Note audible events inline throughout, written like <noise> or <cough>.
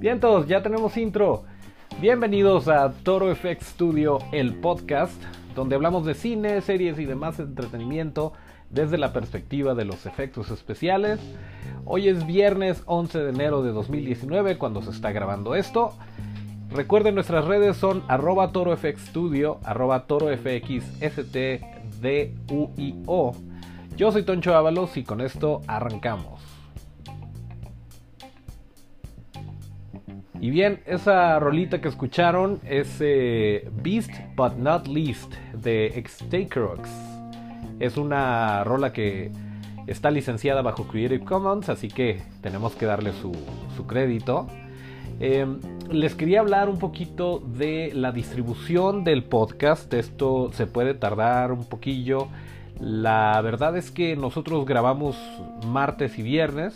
Bien todos, ya tenemos intro. Bienvenidos a Toro FX Studio, el podcast, donde hablamos de cine, series y demás entretenimiento desde la perspectiva de los efectos especiales. Hoy es viernes 11 de enero de 2019 cuando se está grabando esto. Recuerden nuestras redes son arroba torofxstudio, arroba torofxstduio. Yo soy Toncho Ábalos y con esto arrancamos. Y bien, esa rolita que escucharon es eh, Beast But Not Least de Xtakerox. Es una rola que está licenciada bajo Creative Commons, así que tenemos que darle su, crédito. Em, les quería hablar un poquito de la distribución del podcast. Esto se puede tardar un poquillo. La verdad es que nosotros grabamos martes y viernes,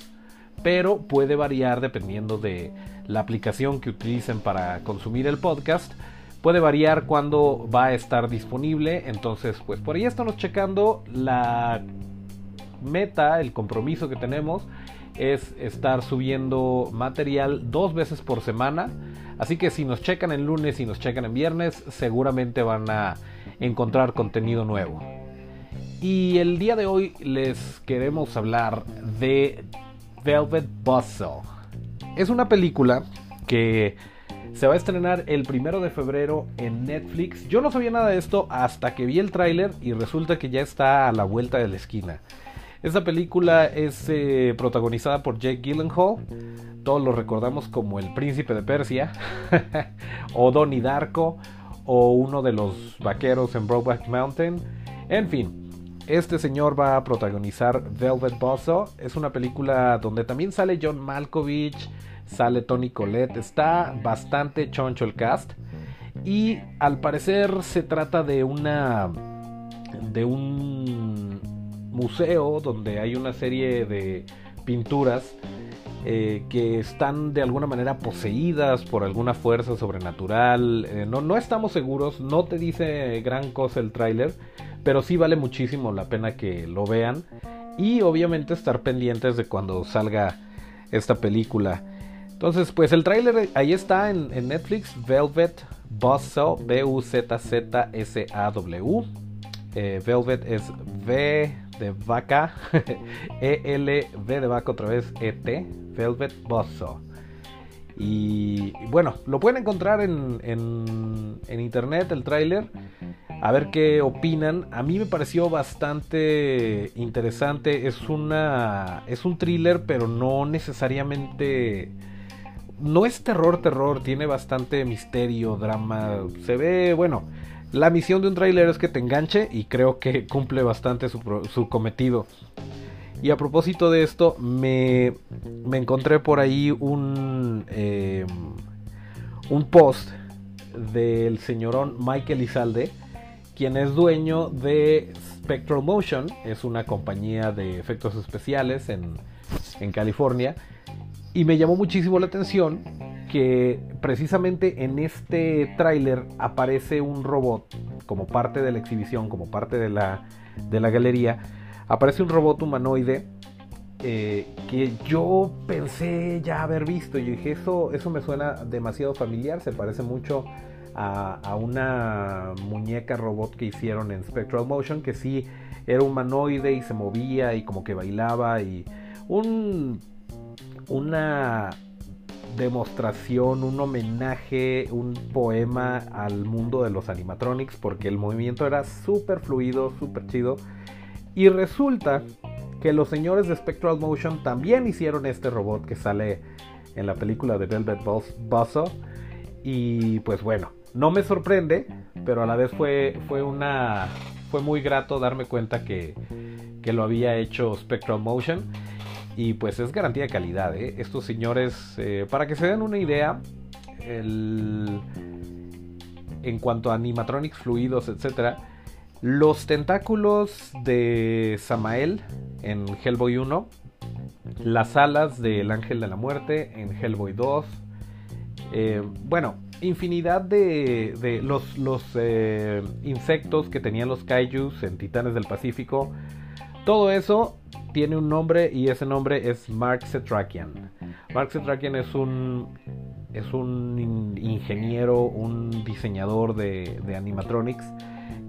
pero puede variar dependiendo de la aplicación que utilicen para consumir el podcast. Puede variar cuándo va a estar disponible. Entonces, pues por ahí estamos checando la meta, el compromiso que tenemos es estar subiendo material dos veces por semana. Así que si nos checan en lunes y nos checan en viernes, seguramente van a encontrar contenido nuevo. Y el día de hoy les queremos hablar de Velvet Buzzsaw. Es una película que se va a estrenar el primero de febrero en Netflix. Yo no sabía nada de esto hasta que vi el tráiler y resulta que ya está a la vuelta de la esquina. Esta película es eh, protagonizada por Jake Gyllenhaal. Todos lo recordamos como el príncipe de Persia, <laughs> o Donnie Darko, o uno de los vaqueros en Brokeback Mountain. En fin, este señor va a protagonizar Velvet Buzzsaw. Es una película donde también sale John Malkovich, sale Tony Collette. Está bastante choncho el cast. Y al parecer se trata de una. de un museo donde hay una serie de pinturas eh, que están de alguna manera poseídas por alguna fuerza sobrenatural. Eh, no, no estamos seguros, no te dice gran cosa el tráiler, pero sí vale muchísimo la pena que lo vean y obviamente estar pendientes de cuando salga esta película. Entonces, pues el tráiler ahí está en, Netflix, Velvet Buzzsaw, B-U-Z-Z-S-A-W. Eh, Velvet es V de vaca, <laughs> E-L-V de vaca otra vez, E-T, Velvet Buzzsaw. Y bueno, lo pueden encontrar en, en, en internet el tráiler a ver qué opinan. A mí me pareció bastante interesante. Es una es un thriller, pero no necesariamente no es terror terror, tiene bastante misterio, drama. Se ve, bueno, la misión de un tráiler es que te enganche y creo que cumple bastante su, cometido. Y a propósito de esto, me, me encontré por ahí un, eh, un post del señorón Michael Izalde quien es dueño de Spectral Motion, es una compañía de efectos especiales en, California, y me llamó muchísimo la atención que precisamente en este tráiler aparece un robot como parte de la exhibición, como parte de la, de la galería, aparece un robot humanoide eh, que yo pensé ya haber visto. Y dije, eso, eso me suena demasiado familiar, se parece mucho a, una muñeca robot que hicieron en Spectral Motion, que sí era humanoide y se movía y como que bailaba y un, una demostración, un homenaje, un poema al mundo de los animatronics porque el movimiento era súper fluido, súper chido. Y resulta que los señores de Spectral Motion también hicieron este robot que sale en la película de Velvet Buzzsaw. Y pues bueno, no me sorprende, pero a la vez fue, fue una. fue muy grato darme cuenta que, que lo había hecho Spectral Motion. Y pues es garantía de calidad, ¿eh? Estos señores, eh, para que se den una idea, el, en cuanto a animatronics fluidos, etc., los tentáculos de Samael en Hellboy 1, las alas del Ángel de la Muerte en Hellboy 2, Eh, bueno, infinidad de, los, los eh, insectos que tenían los kaijus en Titanes del Pacífico. Todo eso tiene un nombre y ese nombre es Mark Setrakian. Mark Setrakian es un, es un ingeniero, un diseñador de, animatronics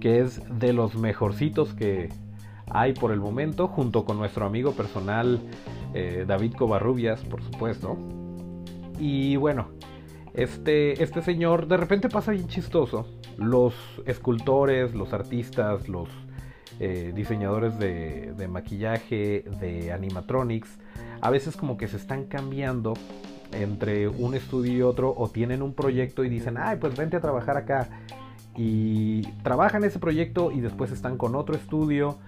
que es de los mejorcitos que hay por el momento, junto con nuestro amigo personal eh, David Covarrubias, por supuesto. Y bueno, este, este señor de repente pasa bien chistoso. Los escultores, los artistas, los eh, diseñadores de, de, maquillaje, de animatronics, a veces como que se están cambiando entre un estudio y otro o tienen un proyecto y dicen, ay, pues vente a trabajar acá. Y trabajan ese proyecto y después están con otro estudio.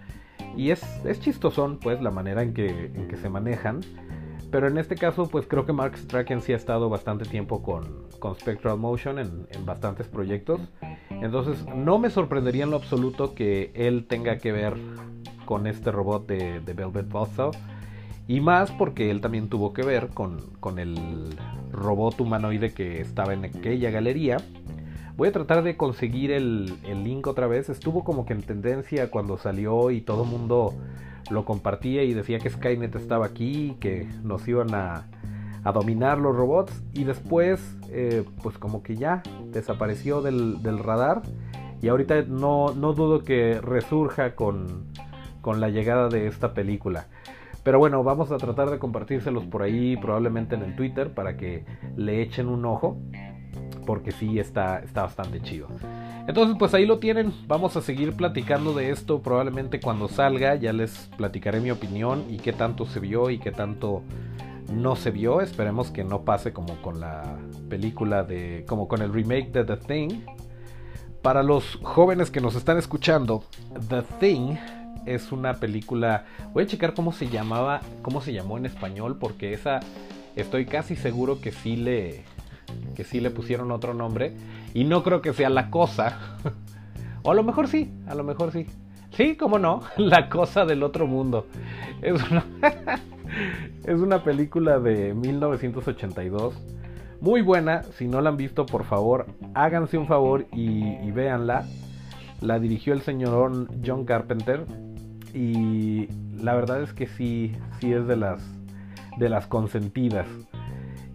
Y es, es chistosón, pues, la manera en que, en que se manejan. Pero en este caso, pues creo que Mark Strachan sí ha estado bastante tiempo con, con Spectral Motion en, en, bastantes proyectos. Entonces, no me sorprendería en lo absoluto que él tenga que ver con este robot de, de Velvet Buzzsaw. Y más porque él también tuvo que ver con, con el robot humanoide que estaba en aquella galería. Voy a tratar de conseguir el, el link otra vez. Estuvo como que en tendencia cuando salió y todo el mundo lo compartía y decía que Skynet estaba aquí, que nos iban a, dominar los robots y después eh, pues como que ya desapareció del, radar y ahorita no, no, dudo que resurja con, con la llegada de esta película. Pero bueno, vamos a tratar de compartírselos por ahí, probablemente en el Twitter, para que le echen un ojo, porque sí está, está bastante chido. Entonces, pues ahí lo tienen. Vamos a seguir platicando de esto probablemente cuando salga. Ya les platicaré mi opinión y qué tanto se vio y qué tanto no se vio. Esperemos que no pase como con la película de. como con el remake de The Thing. Para los jóvenes que nos están escuchando, The Thing es una película. Voy a checar cómo se llamaba. cómo se llamó en español. Porque esa. Estoy casi seguro que sí le que sí le pusieron otro nombre. Y no creo que sea La Cosa. <laughs> o a lo mejor sí, a lo mejor sí. Sí, cómo no, <laughs> La Cosa del Otro Mundo. Es una, <laughs> es una película de 1982. Muy buena, si no la han visto, por favor, háganse un favor y, y véanla. La dirigió el señor John Carpenter. Y la verdad es que sí, sí es de las, de las consentidas.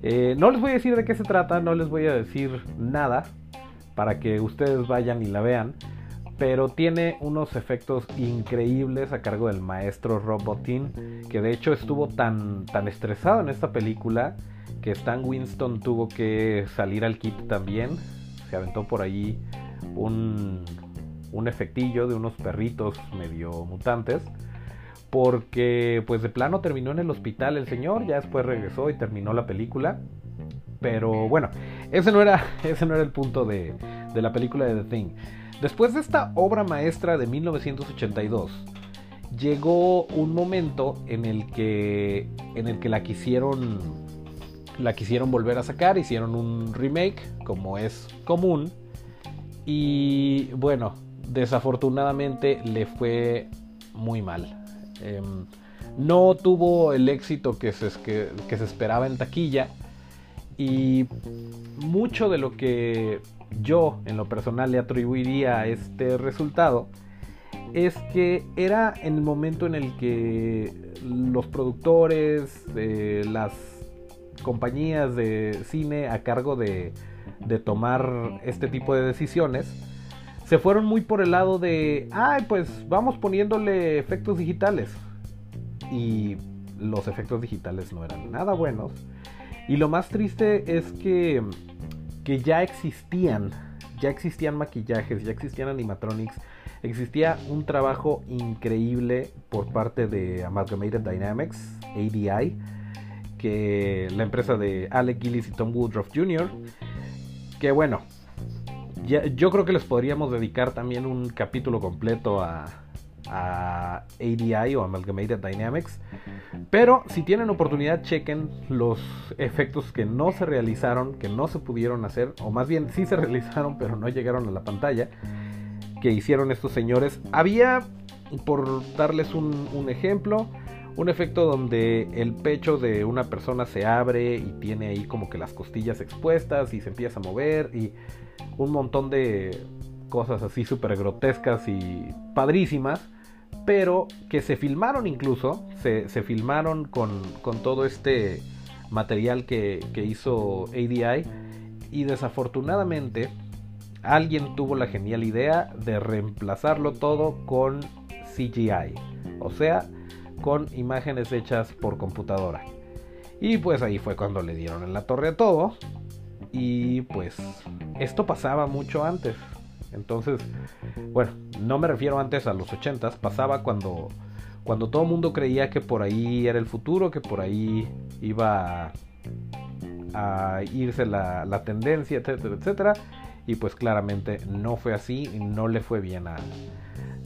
Eh, no les voy a decir de qué se trata, no les voy a decir nada para que ustedes vayan y la vean. Pero tiene unos efectos increíbles a cargo del maestro Robotin, que de hecho estuvo tan, tan estresado en esta película que Stan Winston tuvo que salir al kit también. Se aventó por ahí un, un efectillo de unos perritos medio mutantes porque pues de plano terminó en el hospital el señor, ya después regresó y terminó la película. Pero bueno, ese no era, <laughs> ese no era el punto de, de la película de The Thing. Después de esta obra maestra de 1982, llegó un momento en el que, en el que la quisieron, la quisieron volver a sacar, hicieron un remake, como es común. Y bueno, desafortunadamente le fue muy mal. Em, no tuvo el éxito que se, que, se esperaba en taquilla y mucho de lo que yo en lo personal le atribuiría este resultado es que era en el momento en el que los productores, las compañías de cine a cargo de, de, tomar este tipo de decisiones, se fueron muy por el lado de, ay, pues vamos poniéndole efectos digitales. Y los efectos digitales no eran nada buenos. Y lo más triste es que, que ya existían, ya existían maquillajes, ya existían animatronics, existía un trabajo increíble por parte de Amalgamated Dynamics, ADI, que la empresa de Alec Gillis y Tom Woodruff Jr., que bueno, yo creo que les podríamos dedicar también un capítulo completo a, a ADI o Amalgamated Dynamics. Pero si tienen oportunidad, chequen los efectos que no se realizaron, que no se pudieron hacer, o más bien sí se <laughs> realizaron, pero no llegaron a la pantalla, que hicieron estos señores. Había, por darles un, ejemplo, un efecto donde el pecho de una persona se abre y tiene ahí como que las costillas expuestas y se empieza a mover y un montón de cosas así súper grotescas y padrísimas, pero que se filmaron incluso, se, filmaron con, todo este material que, que hizo ADI y desafortunadamente alguien tuvo la genial idea de reemplazarlo todo con CGI, o sea, con imágenes hechas por computadora. Y pues ahí fue cuando le dieron en la torre a todo. Y pues esto pasaba mucho antes. Entonces, bueno, no me refiero antes a los 80 pasaba cuando cuando todo el mundo creía que por ahí era el futuro, que por ahí iba a, irse la, la, tendencia, etcétera, etcétera. Y pues claramente no fue así no le fue bien a,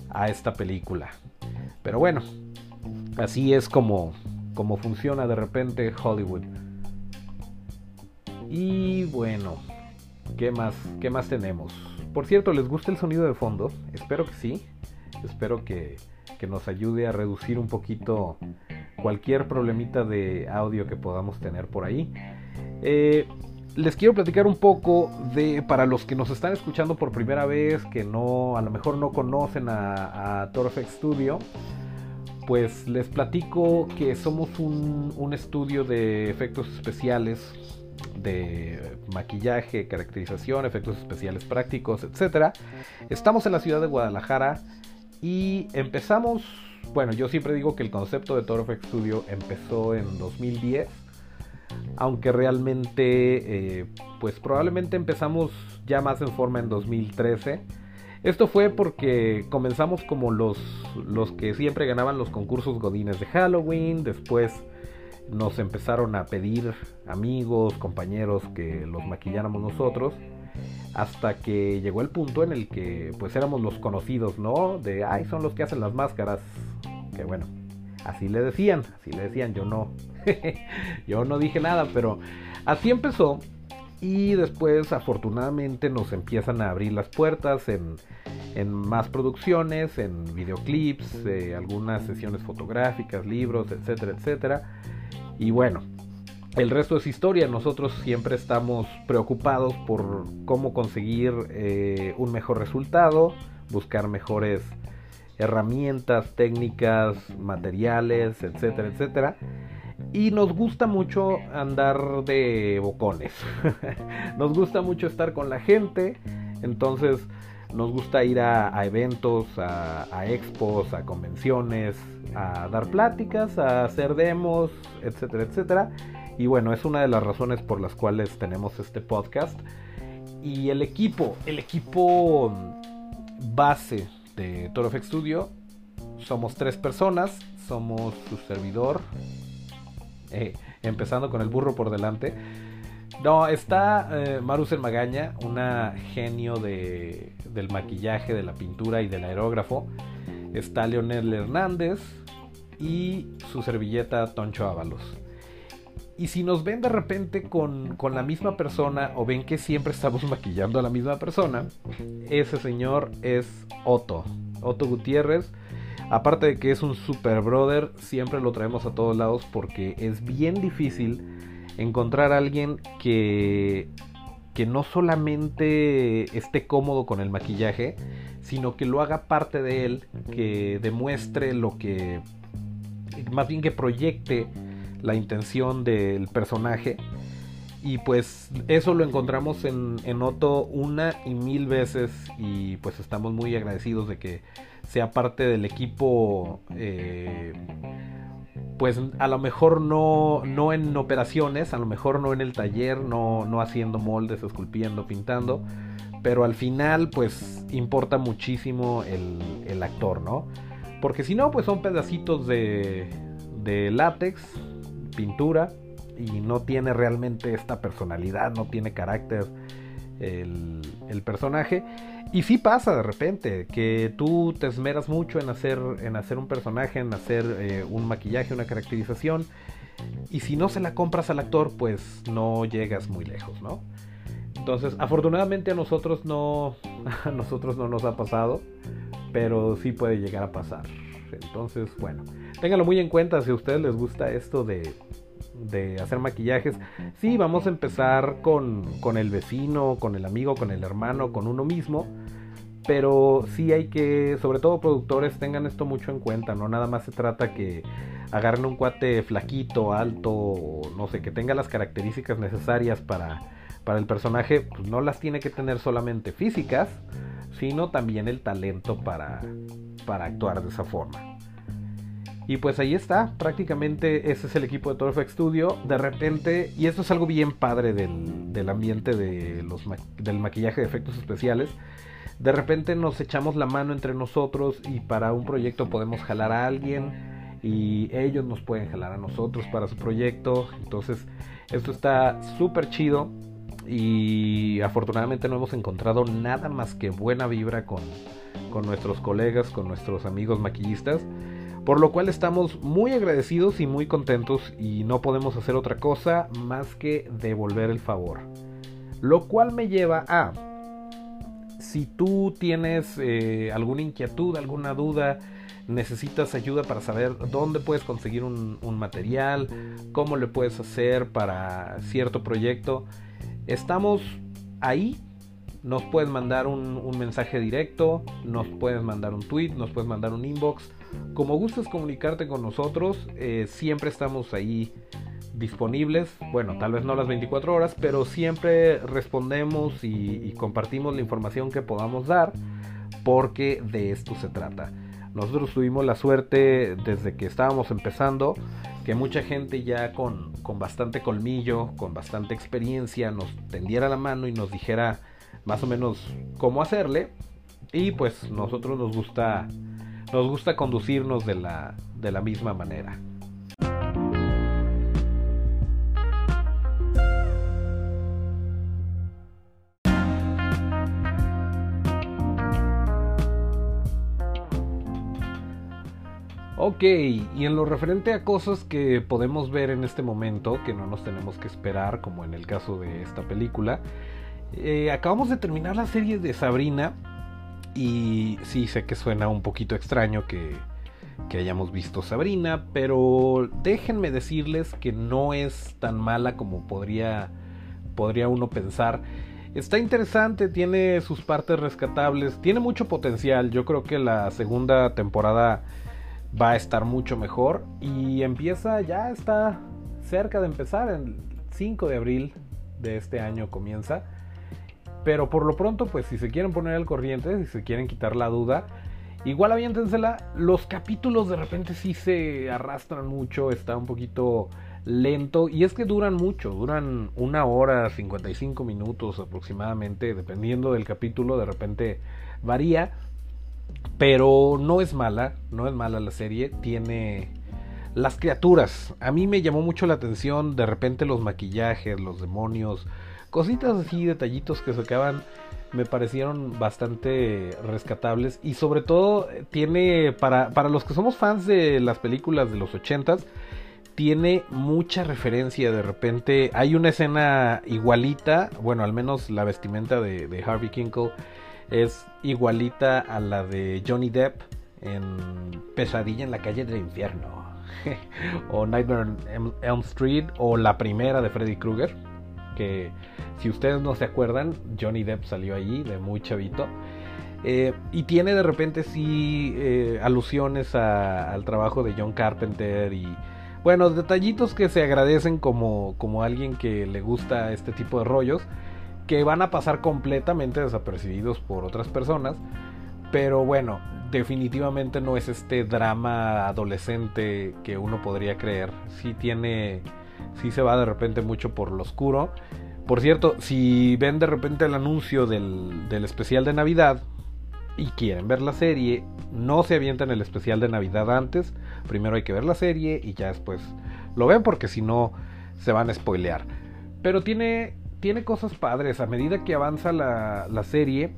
a esta película. Pero bueno, así es como, como funciona de repente Hollywood. Y bueno, ¿qué más, ¿qué más tenemos? Por cierto, ¿les gusta el sonido de fondo? Espero que sí. Espero que, que nos ayude a reducir un poquito cualquier problemita de audio que podamos tener por ahí. Eh, les quiero platicar un poco de, para los que nos están escuchando por primera vez, que no, a lo mejor no conocen a, a Studio, pues les platico que somos un, estudio de efectos especiales, de maquillaje, caracterización, efectos especiales prácticos, etc. Estamos en la ciudad de Guadalajara y empezamos, bueno, yo siempre digo que el concepto de Toro Studio empezó en 2010 aunque realmente, eh, pues probablemente empezamos ya más en forma en 2013. Esto fue porque comenzamos como los, los que siempre ganaban los concursos godines de Halloween, después nos empezaron a pedir amigos, compañeros que los maquilláramos nosotros, hasta que llegó el punto en el que pues éramos los conocidos, ¿no? De, ay, son los que hacen las máscaras, que bueno, así le decían, así le decían, yo no, <laughs> yo no dije nada, pero así empezó. Y después afortunadamente nos empiezan a abrir las puertas en, más producciones, en videoclips, eh, algunas sesiones fotográficas, libros, etcétera, etcétera. Y bueno, el resto es historia. Nosotros siempre estamos preocupados por cómo conseguir eh, un mejor resultado, buscar mejores herramientas, técnicas, materiales, etcétera, etcétera. Y nos gusta mucho andar de bocones. <laughs> nos gusta mucho estar con la gente. Entonces nos gusta ir a, eventos, a, expos, a convenciones, a dar pláticas, a hacer demos, etcétera, etcétera. Y bueno, es una de las razones por las cuales tenemos este podcast. Y el equipo, el equipo base de Toro Studio, somos tres personas. Somos su servidor, eh, empezando con el burro por delante. No, está eh, Marusen Magaña, una genio de, del maquillaje, de la pintura y del aerógrafo. Está Leonel Hernández y su servilleta Toncho Ábalos. Y si nos ven de repente con, con, la misma persona o ven que siempre estamos maquillando a la misma persona, ese señor es Otto. Otto Gutiérrez Aparte de que es un super brother, siempre lo traemos a todos lados porque es bien difícil encontrar a alguien que, que no solamente esté cómodo con el maquillaje, sino que lo haga parte de él, que demuestre lo que, más bien que proyecte la intención del personaje. Y pues eso lo encontramos en, en Otto una y mil veces y pues estamos muy agradecidos de que sea parte del equipo, eh, pues a lo mejor no, no en operaciones, a lo mejor no en el taller, no, no haciendo moldes, esculpiendo, pintando, pero al final pues importa muchísimo el, el actor, ¿no? Porque si no, pues son pedacitos de, de látex, pintura, y no tiene realmente esta personalidad, no tiene carácter el, personaje. Y sí pasa de repente que tú te esmeras mucho en hacer, en hacer un personaje, en hacer eh, un maquillaje, una caracterización. Y si no se la compras al actor, pues no llegas muy lejos, ¿no? Entonces, afortunadamente a nosotros no, <laughs> a nosotros no nos ha pasado, pero sí puede llegar a pasar. Entonces, bueno, ténganlo muy en cuenta si a ustedes les gusta esto de, de hacer maquillajes. Sí, vamos a empezar con, con el vecino, con el amigo, con el hermano, con uno mismo. Pero sí hay que, sobre todo productores, tengan esto mucho en cuenta, no nada más se trata que agarren un cuate flaquito, alto, no sé, que tenga las características necesarias para, para el personaje, pues no las tiene que tener solamente físicas, sino también el talento para, para actuar de esa forma. Y pues ahí está, prácticamente ese es el equipo de Torfx Studio. De repente, y esto es algo bien padre del, del ambiente de los, del maquillaje de efectos especiales, de repente nos echamos la mano entre nosotros y para un proyecto podemos jalar a alguien y ellos nos pueden jalar a nosotros para su proyecto. Entonces, esto está súper chido y afortunadamente no hemos encontrado nada más que buena vibra con, con nuestros colegas, con nuestros amigos maquillistas. Por lo cual estamos muy agradecidos y muy contentos y no podemos hacer otra cosa más que devolver el favor. Lo cual me lleva a si tú tienes eh, alguna inquietud, alguna duda, necesitas ayuda para saber dónde puedes conseguir un, material, cómo le puedes hacer para cierto proyecto, estamos ahí. Nos puedes mandar un, mensaje directo, nos puedes mandar un tweet, nos puedes mandar un inbox. Como gustes comunicarte con nosotros, eh, siempre estamos ahí disponibles, bueno, tal vez no las 24 horas, pero siempre respondemos y, compartimos la información que podamos dar, porque de esto se trata. Nosotros tuvimos la suerte desde que estábamos empezando, que mucha gente ya con, con bastante colmillo, con bastante experiencia, nos tendiera la mano y nos dijera más o menos cómo hacerle. Y pues nosotros nos gusta, nos gusta conducirnos de la, de la misma manera. Ok, y en lo referente a cosas que podemos ver en este momento, que no nos tenemos que esperar, como en el caso de esta película, eh, acabamos de terminar la serie de Sabrina y sí sé que suena un poquito extraño que, hayamos visto Sabrina, pero déjenme decirles que no es tan mala como podría, podría uno pensar. Está interesante, tiene sus partes rescatables, tiene mucho potencial. Yo creo que la segunda temporada va a estar mucho mejor y empieza, ya está cerca de empezar, el 5 de abril de este año comienza. Pero por lo pronto, pues si se quieren poner al corriente, si se quieren quitar la duda, igual aviéntensela. Los capítulos de repente sí se arrastran mucho, está un poquito lento. Y es que duran mucho, duran una hora, 55 minutos aproximadamente, dependiendo del capítulo, de repente varía. Pero no es mala, no es mala la serie. Tiene las criaturas. A mí me llamó mucho la atención de repente los maquillajes, los demonios, cositas así, detallitos que se acaban me parecieron bastante rescatables y sobre todo tiene para, para los que somos fans de las películas de los ochentas tiene mucha referencia de repente hay una escena igualita bueno al menos la vestimenta de, de Harvey Kinkle es igualita a la de Johnny Depp en Pesadilla en la calle del infierno. <laughs> o Nightmare on Elm Street o la primera de Freddy Krueger. Que si ustedes no se acuerdan, Johnny Depp salió allí de muy chavito. Eh, y tiene de repente sí eh, alusiones al trabajo de John Carpenter y bueno, detallitos que se agradecen como, como alguien que le gusta este tipo de rollos que van a pasar completamente desapercibidos por otras personas. Pero bueno, definitivamente no es este drama adolescente que uno podría creer. Sí tiene, sí se va de repente mucho por lo oscuro. Por cierto, si ven de repente el anuncio del, del especial de Navidad y quieren ver la serie, no se avienten el especial de Navidad antes. Primero hay que ver la serie y ya después lo ven porque si no se van a spoilear. Pero tiene tiene cosas padres. A medida que avanza la, serie,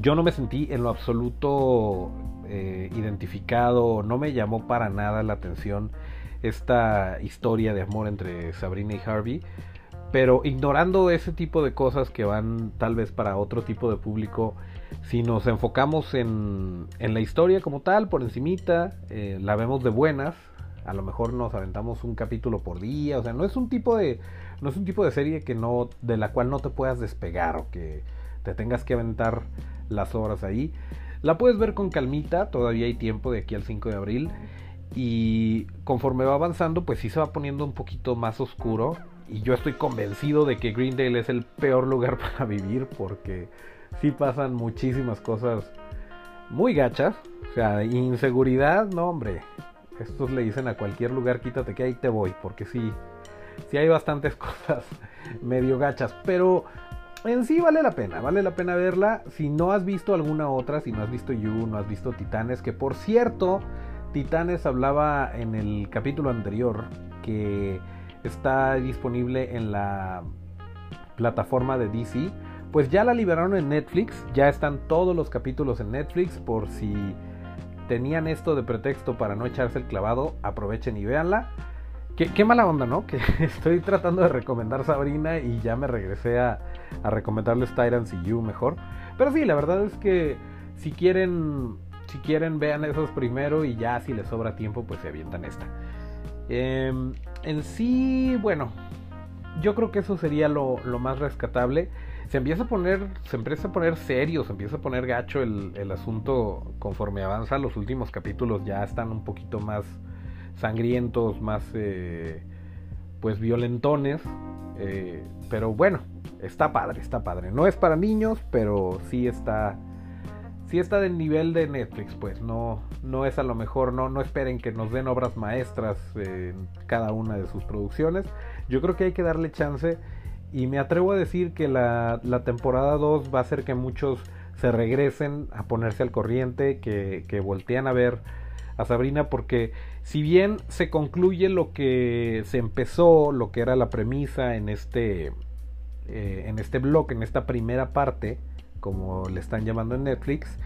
yo no me sentí en lo absoluto eh, identificado, no me llamó para nada la atención esta historia de amor entre Sabrina y Harvey. Pero ignorando ese tipo de cosas que van tal vez para otro tipo de público, si nos enfocamos en, en la historia como tal, por encimita, eh, la vemos de buenas, a lo mejor nos aventamos un capítulo por día, o sea, no es un tipo de no es un tipo de serie que no de la cual no te puedas despegar o que te tengas que aventar las horas ahí. La puedes ver con calmita, todavía hay tiempo de aquí al 5 de abril y conforme va avanzando, pues sí se va poniendo un poquito más oscuro y yo estoy convencido de que Greendale es el peor lugar <laughs> para vivir porque sí pasan muchísimas cosas muy gachas, o sea, inseguridad, no hombre, estos le dicen a cualquier lugar, quítate que ahí te voy, porque sí, sí hay bastantes <laughs> cosas medio gachas, pero en sí vale la pena, vale la pena verla. Si no has visto alguna otra, si no has visto You, no has visto Titanes, que por cierto, Titanes hablaba en el capítulo anterior que está disponible en la plataforma de DC. Pues ya la liberaron en Netflix, ya están todos los capítulos en Netflix por si tenían esto de pretexto para no echarse el clavado, aprovechen y véanla. Qué, mala onda, ¿no? <laughs> Que estoy tratando de recomendar Sabrina y ya me regresé a, a recomendarles Tyrants y You mejor. Pero sí, la verdad es que si quieren, si quieren vean esos primero y ya si les sobra tiempo pues se avientan esta. Em, en sí, bueno, yo creo que eso sería lo, lo más rescatable se empieza a poner, se empieza a poner serio, se empieza a poner gacho el, el asunto conforme avanza. Los últimos capítulos ya están un poquito más sangrientos, más eh, pues violentones. Eh, pero bueno, está padre, está padre. No es para niños, pero sí está. Sí está del nivel de Netflix, pues. No, no es a lo mejor, no, no esperen que nos den obras maestras en cada una de sus producciones. Yo creo que hay que darle chance y me atrevo a decir que la, temporada 2 va a hacer que muchos se regresen a ponerse al corriente, que, que voltean a ver a Sabrina, porque si bien se concluye lo que se empezó, lo que era la premisa en este, eh, en este blog, en esta primera parte, como le están llamando en Netflix,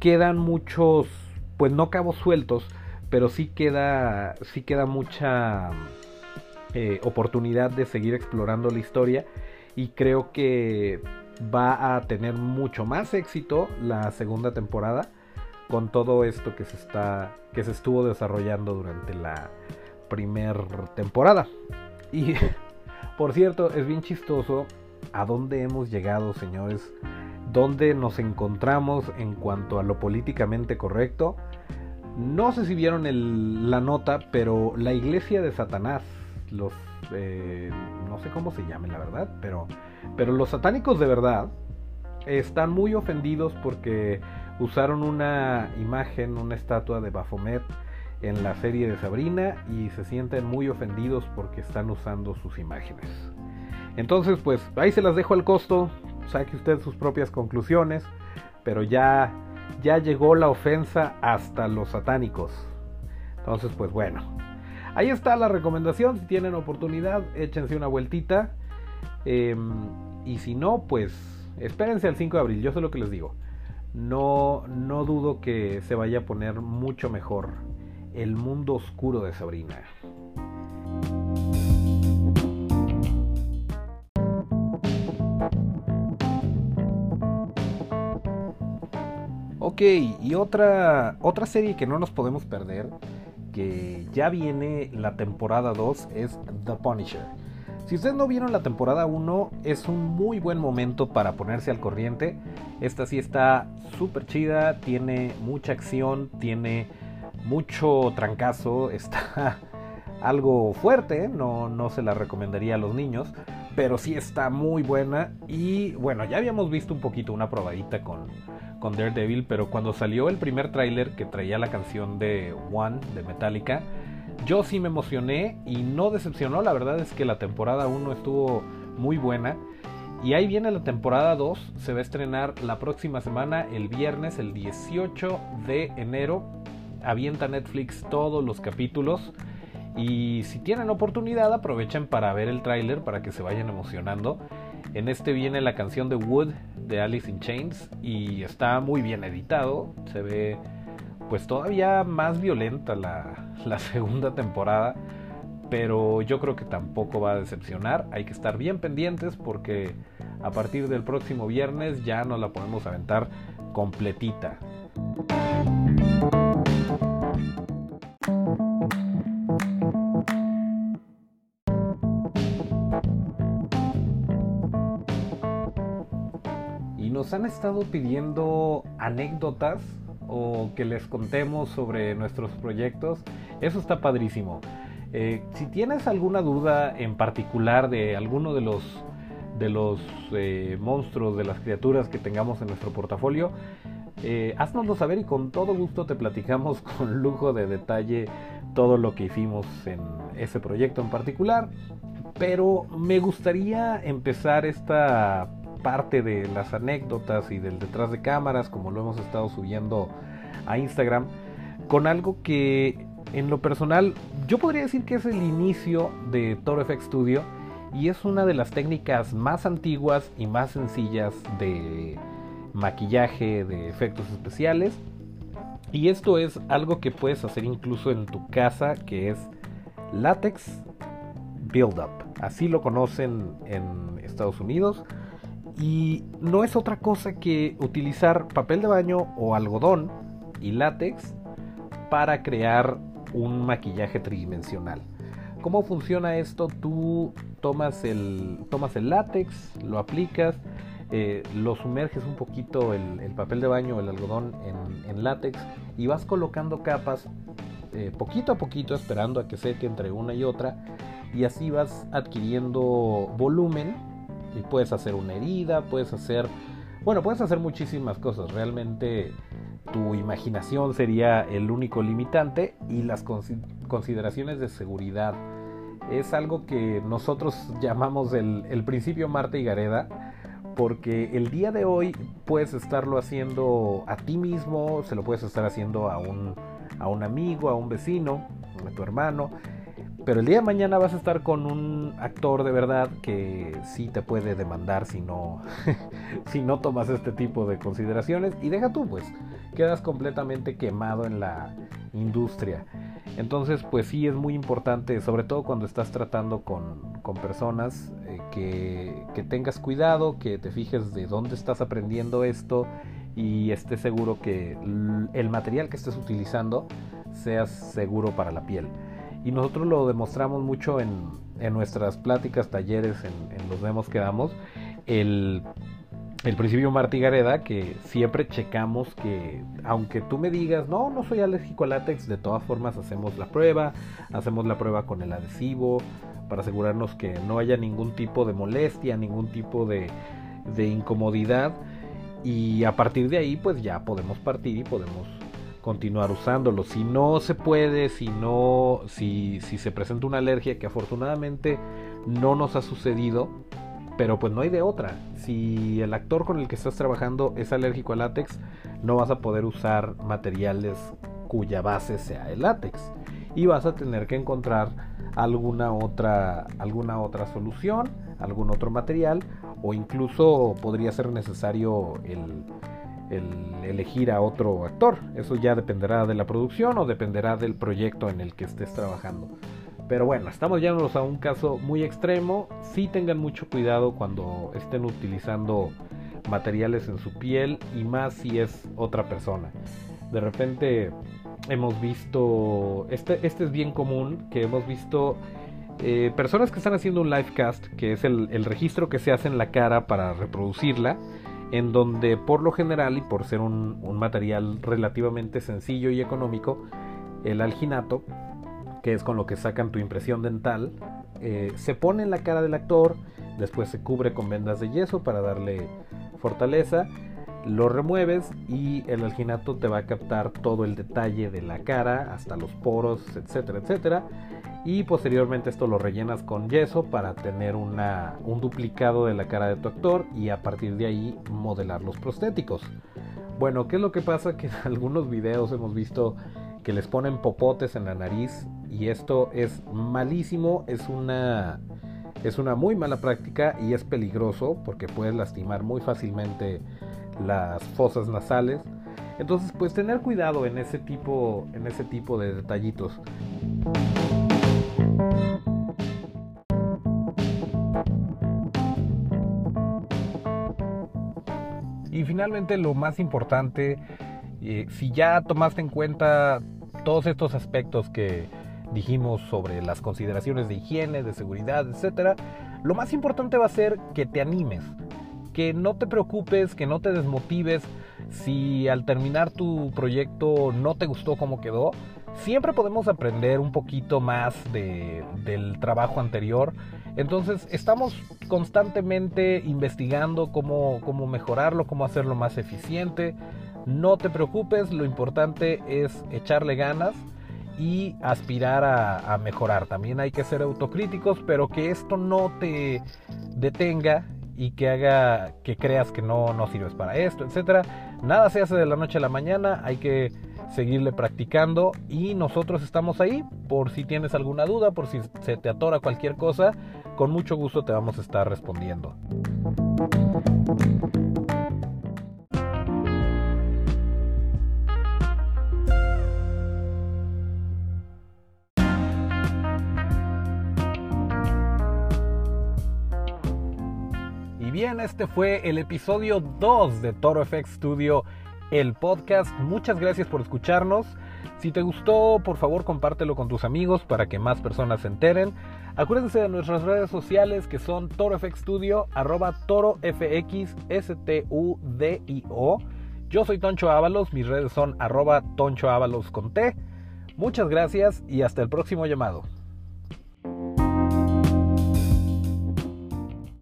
quedan muchos, pues no cabos sueltos, pero sí queda, sí queda mucha eh, oportunidad de seguir explorando la historia. Y creo que va a tener mucho más éxito la segunda temporada con todo esto que se está que se estuvo desarrollando durante la primera temporada. Y <laughs> por cierto es bien chistoso a dónde hemos llegado señores dónde nos encontramos en cuanto a lo políticamente correcto no sé si vieron la nota pero la iglesia de Satanás los eh, no sé cómo se llamen la verdad, pero, pero los satánicos de verdad están muy ofendidos porque usaron una imagen, una estatua de Baphomet en la serie de Sabrina y se sienten muy ofendidos porque están usando sus imágenes. Entonces, pues ahí se las dejo al costo, saque usted sus propias conclusiones, pero ya ya llegó la ofensa hasta los satánicos. Entonces, pues bueno, Ahí está la recomendación. Si tienen oportunidad, échense una vueltita. Em, y si no, pues espérense al 5 de abril. Yo sé lo que les digo. No, no dudo que se vaya a poner mucho mejor el mundo oscuro de Sabrina. Ok, y otra, otra serie que no nos podemos perder ya viene la temporada 2 es The Punisher. Si ustedes no vieron la temporada 1, es un muy buen momento para ponerse al corriente. Esta sí está súper chida, tiene mucha acción, tiene mucho trancazo, <laughs> está algo fuerte, no, no se la recomendaría a los niños, pero sí está muy buena. Y bueno, ya habíamos visto un poquito una probadita con, con Daredevil, pero cuando salió el primer tráiler que traía la canción de One de Metallica, yo sí me emocioné y no decepcionó. La verdad es que la temporada 1 estuvo muy buena. Y ahí viene la temporada 2, se va a estrenar la próxima semana, el viernes, el 18 de enero. Avienta Netflix todos los capítulos. Y si tienen oportunidad, aprovechen para ver el tráiler para que se vayan emocionando. En este viene la canción de Wood de Alice in Chains y está muy bien editado. Se ve pues todavía más violenta la, segunda temporada. pero yo creo que tampoco va a decepcionar. Hay que estar bien pendientes porque a partir del próximo viernes ya nos la podemos aventar completita. Nos han estado pidiendo anécdotas o que les contemos sobre nuestros proyectos. Eso está padrísimo. Eh, si tienes alguna duda en particular de alguno de los de los eh, monstruos, de las criaturas que tengamos en nuestro portafolio, eh, saber y con todo gusto te platicamos <laughs> con lujo de detalle todo lo que hicimos en ese proyecto en particular. Pero me gustaría empezar esta parte de las anécdotas y del detrás de cámaras, como lo hemos estado subiendo a Instagram, con algo que en lo personal yo podría decir que es el inicio de Toro FX Studio y es una de las técnicas más antiguas y más sencillas de maquillaje, de efectos especiales. Y esto es algo que puedes hacer incluso en tu casa, que es látex build-up. Así lo conocen en Estados Unidos. Y no es otra cosa que utilizar papel de baño o algodón y látex para crear un maquillaje tridimensional. ¿Cómo funciona esto? Tú tomas el, tomas el látex, lo aplicas, eh, lo sumerges un poquito el, papel de baño o el algodón en, látex y vas colocando capas eh, poquito a poquito esperando a que seque entre una y otra y así vas adquiriendo volumen y puedes hacer una herida, puedes hacer, bueno, puedes hacer muchísimas cosas, realmente tu imaginación sería el único limitante y las consideraciones de seguridad. Es algo que nosotros llamamos el, principio Marta y Gareda, porque el día de hoy puedes estarlo haciendo a ti mismo, se lo puedes estar haciendo a un, a un amigo, a un vecino, a tu hermano, pero el día de mañana vas a estar con un actor de verdad que sí te puede demandar si no, <laughs> si no tomas este tipo de consideraciones y deja tú pues, quedas completamente quemado en la industria. Entonces, pues sí es muy importante, sobre todo cuando estás tratando con, personas, eh, que, que, tengas cuidado, que te fijes de dónde estás aprendiendo esto y estés seguro que el material que estés utilizando sea seguro para la piel. Y nosotros lo demostramos mucho en, en nuestras pláticas, talleres, en, los demos que damos. El el principio Martí Gareda, que siempre checamos que, aunque tú me digas, no, no soy alérgico al látex, de todas formas hacemos la prueba, hacemos la prueba con el adhesivo, para asegurarnos que no haya ningún tipo de molestia, ningún tipo de, de incomodidad, y a partir de ahí, pues ya podemos partir y podemos continuar usándolo. Si no se puede, si no, si, si se presenta una alergia que afortunadamente no nos ha sucedido, pero pues no hay de otra. Si el actor con el que estás trabajando es alérgico al látex, no vas a poder usar materiales cuya base sea el látex. Y vas a tener que encontrar alguna otra, alguna otra solución, algún otro material, o incluso podría ser necesario el, el elegir a otro actor. Eso ya dependerá de la producción o dependerá del proyecto en el que estés trabajando. Pero bueno, estamos yéndonos a un caso muy extremo. Sí tengan mucho cuidado cuando estén utilizando materiales en su piel y más si es otra persona. De repente hemos visto, este, este es bien común, que hemos visto eh, personas que están haciendo un live cast, que es el, registro que se hace en la cara para reproducirla, en donde por lo general y por ser un, material relativamente sencillo y económico, el alginato que es con lo que sacan tu impresión dental, eh, se pone en la cara del actor, después se cubre con vendas de yeso para darle fortaleza, lo remueves y el alginato te va a captar todo el detalle de la cara, hasta los poros, etcétera, etcétera. Y posteriormente esto lo rellenas con yeso para tener una, un duplicado de la cara de tu actor y a partir de ahí modelar los prostéticos. Bueno, ¿qué es lo que pasa? Que en <laughs> algunos videos hemos visto que les ponen popotes en la nariz y esto es malísimo, es una es una muy mala práctica y es peligroso porque puedes lastimar muy fácilmente las fosas nasales. Entonces, pues tener cuidado en ese tipo, en ese tipo de detallitos. Y finalmente lo más importante, eh, si ya tomaste en cuenta todos estos aspectos que dijimos sobre las consideraciones de higiene, de seguridad, etc., lo más importante va a ser que te animes, que no te preocupes, que no te desmotives si al terminar tu proyecto no te gustó como quedó. Siempre podemos aprender un poquito más del trabajo anterior. Entonces estamos constantemente investigando cómo, cómo mejorarlo, cómo hacerlo más eficiente. No te preocupes, lo importante es echarle ganas y aspirar a, a, mejorar. También hay que ser autocríticos, pero que esto no te detenga y que haga que creas que no, no sirves para esto, etcétera. Nada se hace de la noche a la mañana, hay que seguirle practicando y nosotros estamos ahí por si tienes alguna duda, por si se te atora cualquier cosa, con mucho gusto te vamos a estar respondiendo. Este fue el episodio 2 de Toro FX Studio, el podcast. Muchas gracias por escucharnos. Si te gustó, por favor compártelo con tus amigos para que más personas se enteren. Acuérdense de nuestras redes sociales que son ToroFX Studio, arroba ToroFX, S-T-U-D-I-O. Yo soy Toncho Ábalos, mis redes son arroba Toncho Ábalos con T. Muchas gracias y hasta el próximo llamado.